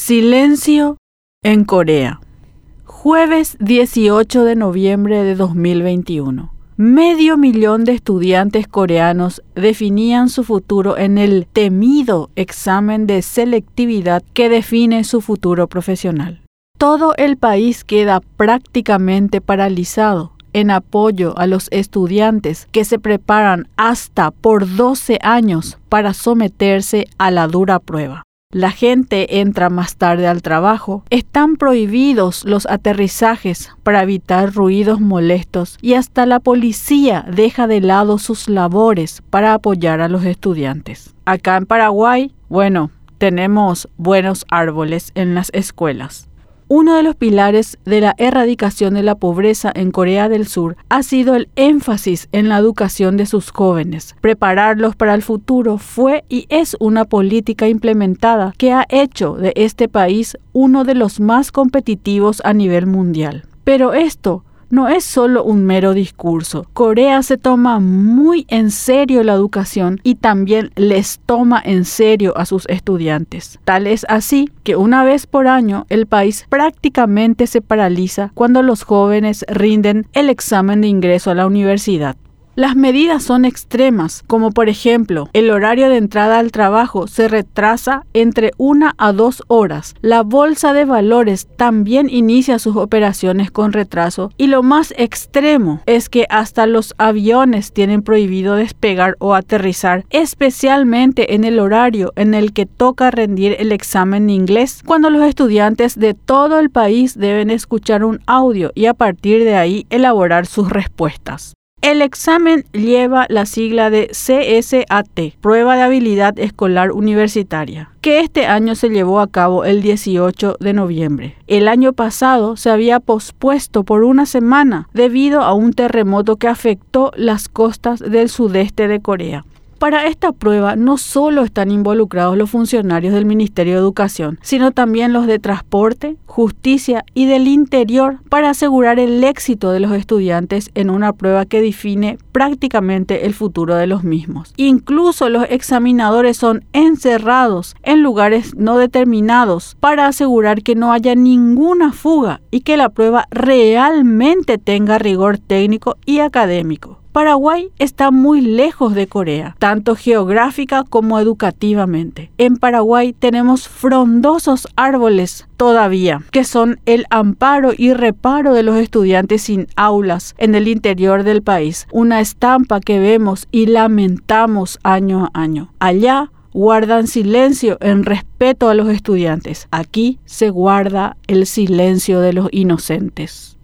Silencio en Corea. Jueves 18 de noviembre de 2021. Medio millón de estudiantes coreanos definían su futuro en el temido examen de selectividad que define su futuro profesional. Todo el país queda prácticamente paralizado en apoyo a los estudiantes que se preparan hasta por 12 años para someterse a la dura prueba. La gente entra más tarde al trabajo. Están prohibidos los aterrizajes para evitar ruidos molestos y hasta la policía deja de lado sus labores para apoyar a los estudiantes. Acá en Paraguay, bueno, tenemos buenos árboles en las escuelas. Uno de los pilares de la erradicación de la pobreza en Corea del Sur ha sido el énfasis en la educación de sus jóvenes. Prepararlos para el futuro fue y es una política implementada que ha hecho de este país uno de los más competitivos a nivel mundial. Pero esto no es solo un mero discurso. Corea se toma muy en serio la educación y también les toma en serio a sus estudiantes. Tal es así que una vez por año el país prácticamente se paraliza cuando los jóvenes rinden el examen de ingreso a la universidad. Las medidas son extremas, como por ejemplo, el horario de entrada al trabajo se retrasa entre una a dos horas. La bolsa de valores también inicia sus operaciones con retraso y lo más extremo es que hasta los aviones tienen prohibido despegar o aterrizar, especialmente en el horario en el que toca rendir el examen inglés, cuando los estudiantes de todo el país deben escuchar un audio y a partir de ahí elaborar sus respuestas. El examen lleva la sigla de CSAT, Prueba de Habilidad Escolar Universitaria, que este año se llevó a cabo el 18 de noviembre. El año pasado se había pospuesto por una semana debido a un terremoto que afectó las costas del sudeste de Corea. Para esta prueba no solo están involucrados los funcionarios del Ministerio de Educación, sino también los de Transporte, Justicia y del Interior para asegurar el éxito de los estudiantes en una prueba que define prácticamente el futuro de los mismos. Incluso los examinadores son encerrados en lugares no determinados para asegurar que no haya ninguna fuga y que la prueba realmente tenga rigor técnico y académico. Paraguay está muy lejos de Corea, tanto geográfica como educativamente. En Paraguay tenemos frondosos árboles todavía, que son el amparo y reparo de los estudiantes sin aulas en el interior del país, una estampa que vemos y lamentamos año a año. Allá guardan silencio en respeto a los estudiantes. Aquí se guarda el silencio de los inocentes.